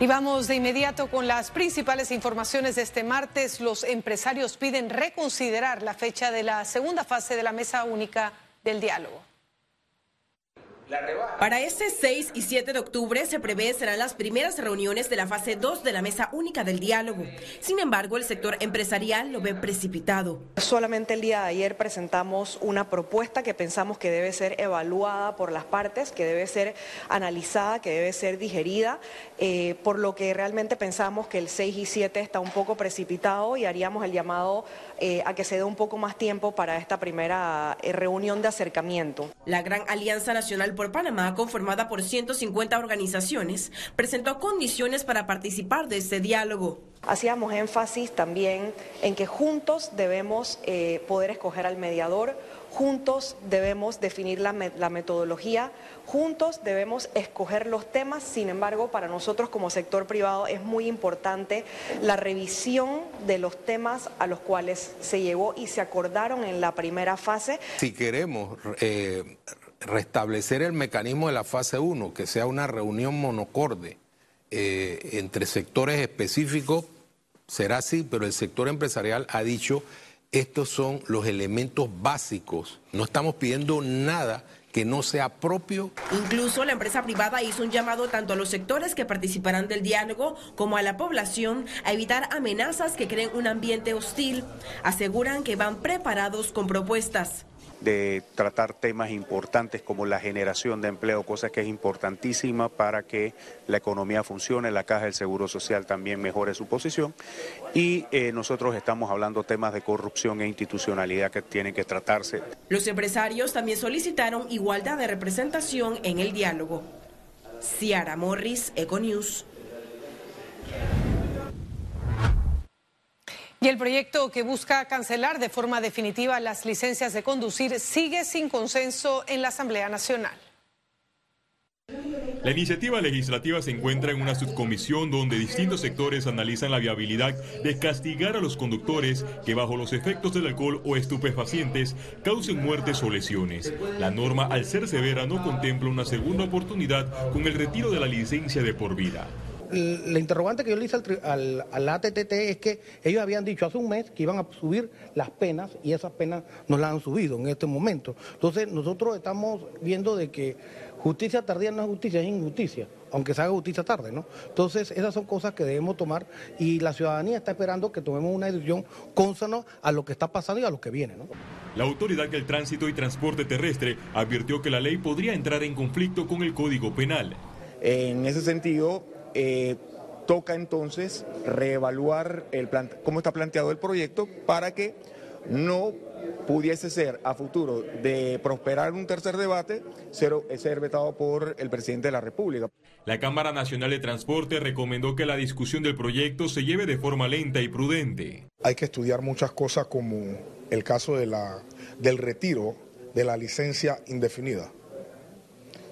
Y vamos de inmediato con las principales informaciones de este martes. Los empresarios piden reconsiderar la fecha de la segunda fase de la mesa única del diálogo. Para este 6 y 7 de octubre se prevé serán las primeras reuniones de la fase 2 de la mesa única del diálogo. Sin embargo, el sector empresarial lo ve precipitado. Solamente el día de ayer presentamos una propuesta que pensamos que debe ser evaluada por las partes, que debe ser analizada, que debe ser digerida, eh, por lo que realmente pensamos que el 6 y 7 está un poco precipitado y haríamos el llamado eh, a que se dé un poco más tiempo para esta primera eh, reunión de acercamiento. La Gran Alianza Nacional por Panamá, conformada por 150 organizaciones, presentó condiciones para participar de este diálogo. Hacíamos énfasis también en que juntos debemos eh, poder escoger al mediador, juntos debemos definir la, metodología, juntos debemos escoger los temas, sin embargo, para nosotros como sector privado es muy importante la revisión de los temas a los cuales se llegó y se acordaron en la primera fase. Si queremos eh, restablecer el mecanismo de la fase 1, que sea una reunión monocorde eh, entre sectores específicos, será así, pero el sector empresarial ha dicho estos son los elementos básicos. No estamos pidiendo nada que no sea propio. Incluso la empresa privada hizo un llamado tanto a los sectores que participarán del diálogo como a la población a evitar amenazas que creen un ambiente hostil. Aseguran que van preparados con propuestas de tratar temas importantes como la generación de empleo, cosa que es importantísima para que la economía funcione, la Caja del Seguro Social también mejore su posición y eh, nosotros estamos hablando temas de corrupción e institucionalidad que tienen que tratarse. Los empresarios también solicitaron igualdad de representación en el diálogo. Ciara Morris, Econews. Y el proyecto que busca cancelar de forma definitiva las licencias de conducir sigue sin consenso en la Asamblea Nacional. La iniciativa legislativa se encuentra en una subcomisión donde distintos sectores analizan la viabilidad de castigar a los conductores que bajo los efectos del alcohol o estupefacientes causen muertes o lesiones. La norma, al ser severa, no contempla una segunda oportunidad con el retiro de la licencia de por vida la interrogante que yo le hice al, al, ATTT es que ellos habían dicho hace un mes que iban a subir las penas y esas penas no las han subido en este momento. Entonces nosotros estamos viendo de que justicia tardía no es justicia, es injusticia, aunque se haga justicia tarde, ¿no? Entonces esas son cosas que debemos tomar y la ciudadanía está esperando que tomemos una decisión consona a lo que está pasando y a lo que viene, ¿no? La Autoridad del Tránsito y Transporte Terrestre advirtió que la ley podría entrar en conflicto con el Código Penal. En ese sentido, eh, toca entonces reevaluar el cómo está planteado el proyecto para que no pudiese ser a futuro de prosperar un tercer debate, ser, ser vetado por el presidente de la República. La Cámara Nacional de Transporte recomendó que la discusión del proyecto se lleve de forma lenta y prudente. Hay que estudiar muchas cosas como el caso de la, del retiro de la licencia indefinida.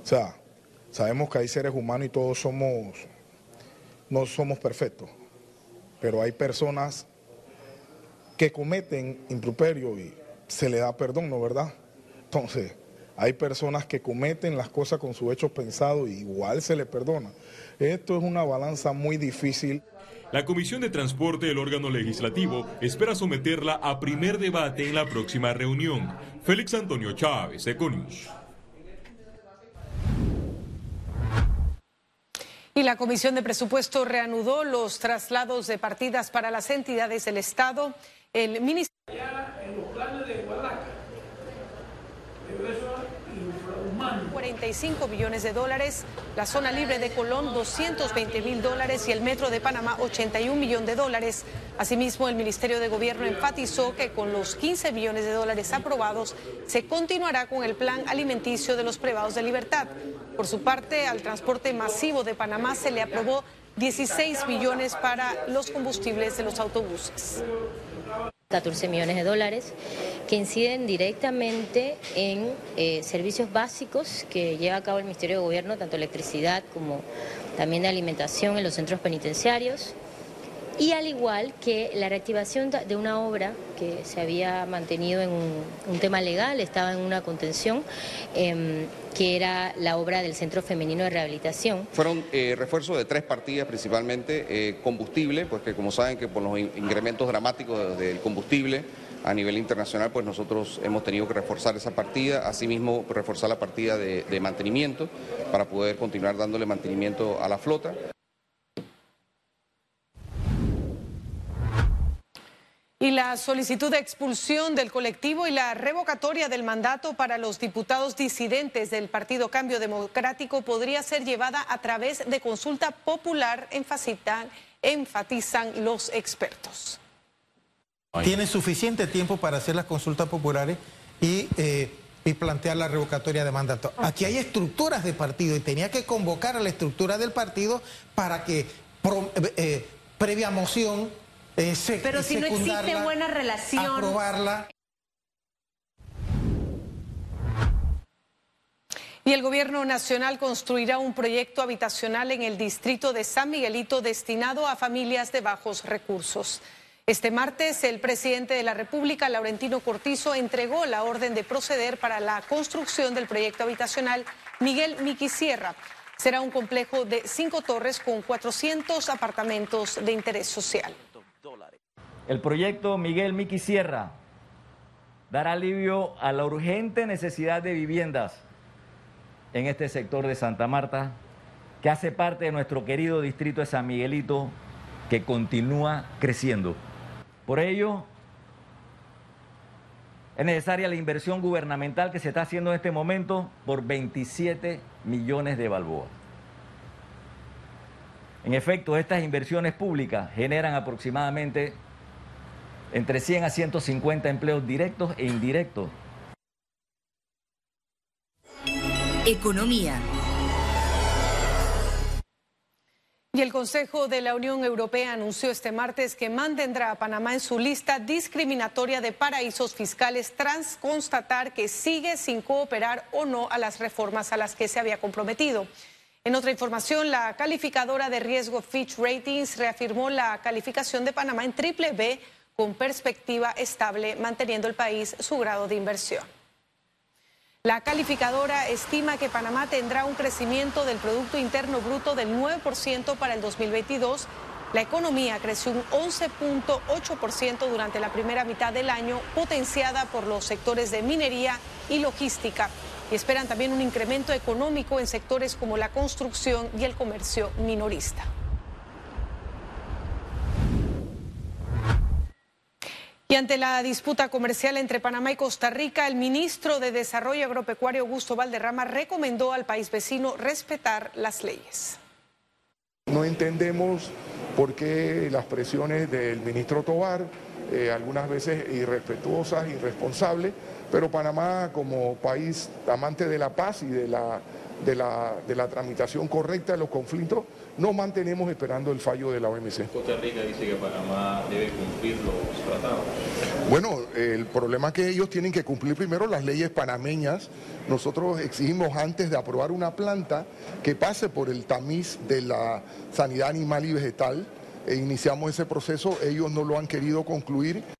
O sea, sabemos que hay seres humanos y todos somos no somos perfectos, pero hay personas que cometen improperio y se le da perdón, ¿no verdad? Entonces, hay personas que cometen las cosas con sus hechos pensados y igual se le perdona. Esto es una balanza muy difícil. La Comisión de Transporte del órgano legislativo espera someterla a primer debate en la próxima reunión. Félix Antonio Chávez, Econius. Y la Comisión de Presupuesto reanudó los traslados de partidas para las entidades del Estado. El Ministerio. 45 millones de dólares, la zona libre de Colón 220 mil dólares y el metro de Panamá 81 millones de dólares. Asimismo, el Ministerio de Gobierno enfatizó que con los 15 millones de dólares aprobados se continuará con el plan alimenticio de los privados de libertad. Por su parte, al transporte masivo de Panamá se le aprobó 16 millones para los combustibles de los autobuses. 14 millones de dólares que inciden directamente en eh, servicios básicos que lleva a cabo el Ministerio de Gobierno, tanto electricidad como también de alimentación en los centros penitenciarios. Y al igual que la reactivación de una obra que se había mantenido en un, tema legal, estaba en una contención, em, que era la obra del Centro Femenino de Rehabilitación. Fueron eh, refuerzos de tres partidas principalmente, eh, combustible, pues que como saben que por los incrementos dramáticos del combustible, a nivel internacional, pues nosotros hemos tenido que reforzar esa partida, asimismo reforzar la partida de, de mantenimiento para poder continuar dándole mantenimiento a la flota. Y la solicitud de expulsión del colectivo y la revocatoria del mandato para los diputados disidentes del Partido Cambio Democrático podría ser llevada a través de consulta popular, enfatizan, enfatizan los expertos. Tienen suficiente tiempo para hacer las consultas populares y, eh, plantear la revocatoria de mandato. Aquí hay estructuras de partido y tenía que convocar a la estructura del partido para que eh, eh, previa moción eh, Pero si no existe buena relación. Aprobarla. Y el gobierno nacional construirá un proyecto habitacional en el distrito de San Miguelito destinado a familias de bajos recursos. Este martes, el presidente de la República, Laurentino Cortizo, entregó la orden de proceder para la construcción del proyecto habitacional Miguel Miki Sierra. Será un complejo de cinco torres con 400 apartamentos de interés social. El proyecto Miguel Miki Sierra dará alivio a la urgente necesidad de viviendas en este sector de Santa Marta, que hace parte de nuestro querido distrito de San Miguelito, que continúa creciendo. Por ello, es necesaria la inversión gubernamental que se está haciendo en este momento por 27 millones de balboas. En efecto, estas inversiones públicas generan aproximadamente entre 100 a 150 empleos directos e indirectos. Economía. Y el Consejo de la Unión Europea anunció este martes que mantendrá a Panamá en su lista discriminatoria de paraísos fiscales tras constatar que sigue sin cooperar o no a las reformas a las que se había comprometido. En otra información, la calificadora de riesgo Fitch Ratings reafirmó la calificación de Panamá en triple B con perspectiva estable, manteniendo el país su grado de inversión. La calificadora estima que Panamá tendrá un crecimiento del Producto Interno Bruto del 9% para el 2022. La economía creció un 11.8% durante la primera mitad del año, potenciada por los sectores de minería y logística. Y esperan también un incremento económico en sectores como la construcción y el comercio minorista. Y ante la disputa comercial entre Panamá y Costa Rica, el ministro de Desarrollo Agropecuario Augusto Valderrama recomendó al país vecino respetar las leyes. No entendemos por qué las presiones del ministro Tobar, eh, algunas veces irrespetuosas, irresponsables, pero Panamá como país amante de la paz y de la de la, de la tramitación correcta de los conflictos, no mantenemos esperando el fallo de la OMC. Costa Rica dice que Panamá debe cumplir los tratados. Bueno, el problema es que ellos tienen que cumplir primero las leyes panameñas. Nosotros exigimos antes de aprobar una planta que pase por el tamiz de la sanidad animal y vegetal. E iniciamos ese proceso, ellos no lo han querido concluir.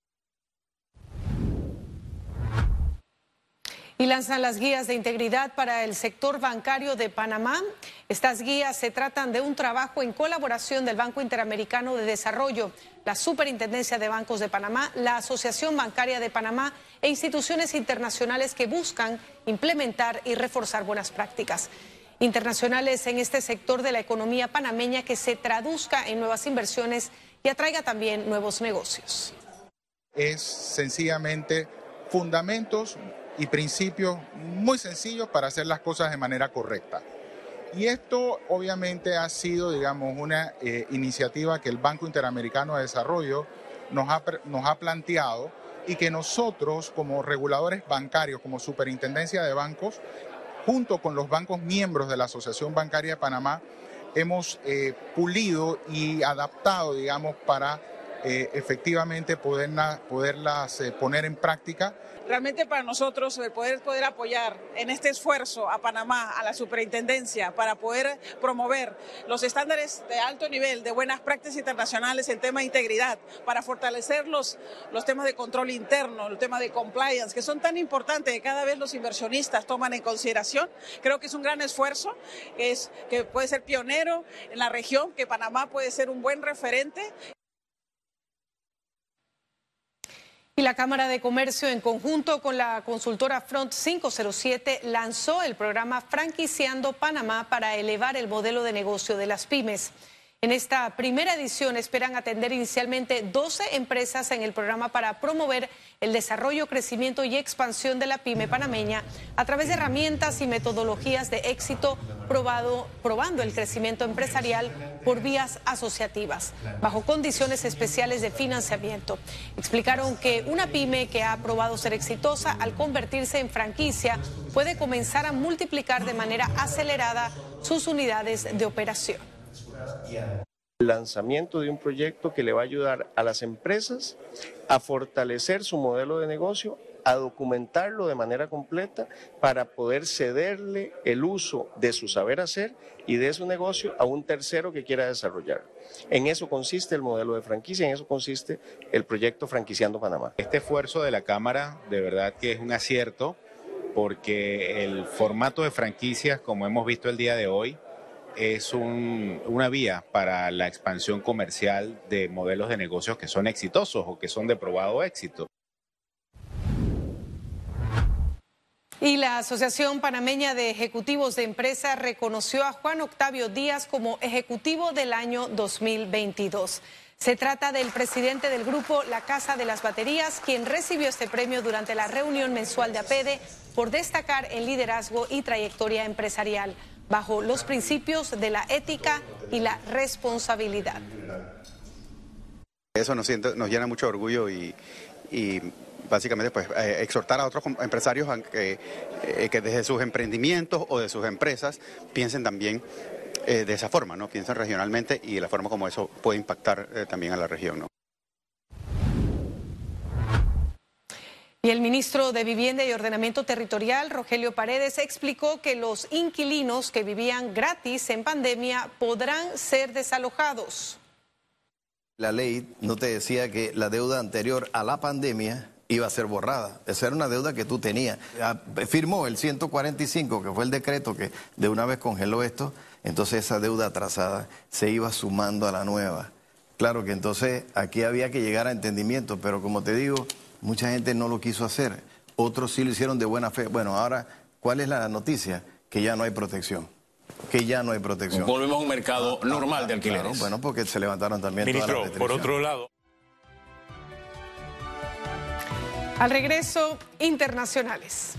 Y lanzan las guías de integridad para el sector bancario de Panamá. Estas guías se tratan de un trabajo en colaboración del Banco Interamericano de Desarrollo, la Superintendencia de Bancos de Panamá, la Asociación Bancaria de Panamá e instituciones internacionales que buscan implementar y reforzar buenas prácticas internacionales en este sector de la economía panameña que se traduzca en nuevas inversiones y atraiga también nuevos negocios. Es sencillamente fundamentos y principios muy sencillos para hacer las cosas de manera correcta. Y esto obviamente ha sido, digamos, una eh, iniciativa que el Banco Interamericano de Desarrollo nos ha, nos ha planteado y que nosotros como reguladores bancarios, como superintendencia de bancos, junto con los bancos miembros de la Asociación Bancaria de Panamá, hemos eh, pulido y adaptado, digamos, para eh, efectivamente poderlas eh, poner en práctica realmente para nosotros poder, poder apoyar en este esfuerzo a Panamá, a la superintendencia, para poder promover los estándares de alto nivel, de buenas prácticas internacionales en tema de integridad, para fortalecer los, los temas de control interno, el tema de compliance, que son tan importantes que cada vez los inversionistas toman en consideración. Creo que es un gran esfuerzo, es, que puede ser pionero en la región, que Panamá puede ser un buen referente. Y la Cámara de Comercio, en conjunto con la consultora Front 507, lanzó el programa Franquiciando Panamá para elevar el modelo de negocio de las pymes. En esta primera edición esperan atender inicialmente 12 empresas en el programa para promover el desarrollo, crecimiento y expansión de la pyme panameña a través de herramientas y metodologías de éxito probado, probando el crecimiento empresarial por vías asociativas, bajo condiciones especiales de financiamiento. Explicaron que una pyme que ha probado ser exitosa al convertirse en franquicia puede comenzar a multiplicar de manera acelerada sus unidades de operación lanzamiento de un proyecto que le va a ayudar a las empresas a fortalecer su modelo de negocio, a documentarlo de manera completa para poder cederle el uso de su saber hacer y de su negocio a un tercero que quiera desarrollar. En eso consiste el modelo de franquicia, en eso consiste el proyecto Franquiciando Panamá. Este esfuerzo de la Cámara de verdad que es un acierto porque el formato de franquicias, como hemos visto el día de hoy, es una vía para la expansión comercial de modelos de negocios que son exitosos o que son de probado éxito. Y la Asociación Panameña de Ejecutivos de Empresas reconoció a Juan Octavio Díaz como Ejecutivo del año 2022. Se trata del presidente del grupo La Casa de las Baterías, quien recibió este premio durante la reunión mensual de APEDE por destacar el liderazgo y trayectoria empresarial bajo los principios de la ética y la responsabilidad. Eso nos, llena mucho orgullo y, básicamente pues eh, exhortar a otros empresarios a que, eh, que, desde sus emprendimientos o de sus empresas piensen también eh, de esa forma, ¿no? Piensen regionalmente y de la forma como eso puede impactar también a la región, ¿no? Y el ministro de Vivienda y Ordenamiento Territorial, Rogelio Paredes, explicó que los inquilinos que vivían gratis en pandemia podrán ser desalojados. La ley no te decía que la deuda anterior a la pandemia iba a ser borrada. Esa era una deuda que tú tenías. Ah, firmó el 145, que fue el decreto que de una vez congeló esto, entonces esa deuda atrasada se iba sumando a la nueva. Claro que entonces aquí había que llegar a entendimiento, pero como te digo, Mucha gente no lo quiso hacer, otros sí lo hicieron de buena fe. Bueno, ahora, ¿cuál es la noticia? Que ya no hay protección. Que ya no hay protección. Volvemos a un mercado ah, normal de alquileres. bueno, porque se levantaron también Ministro, todas las por otro lado. Al regreso, internacionales.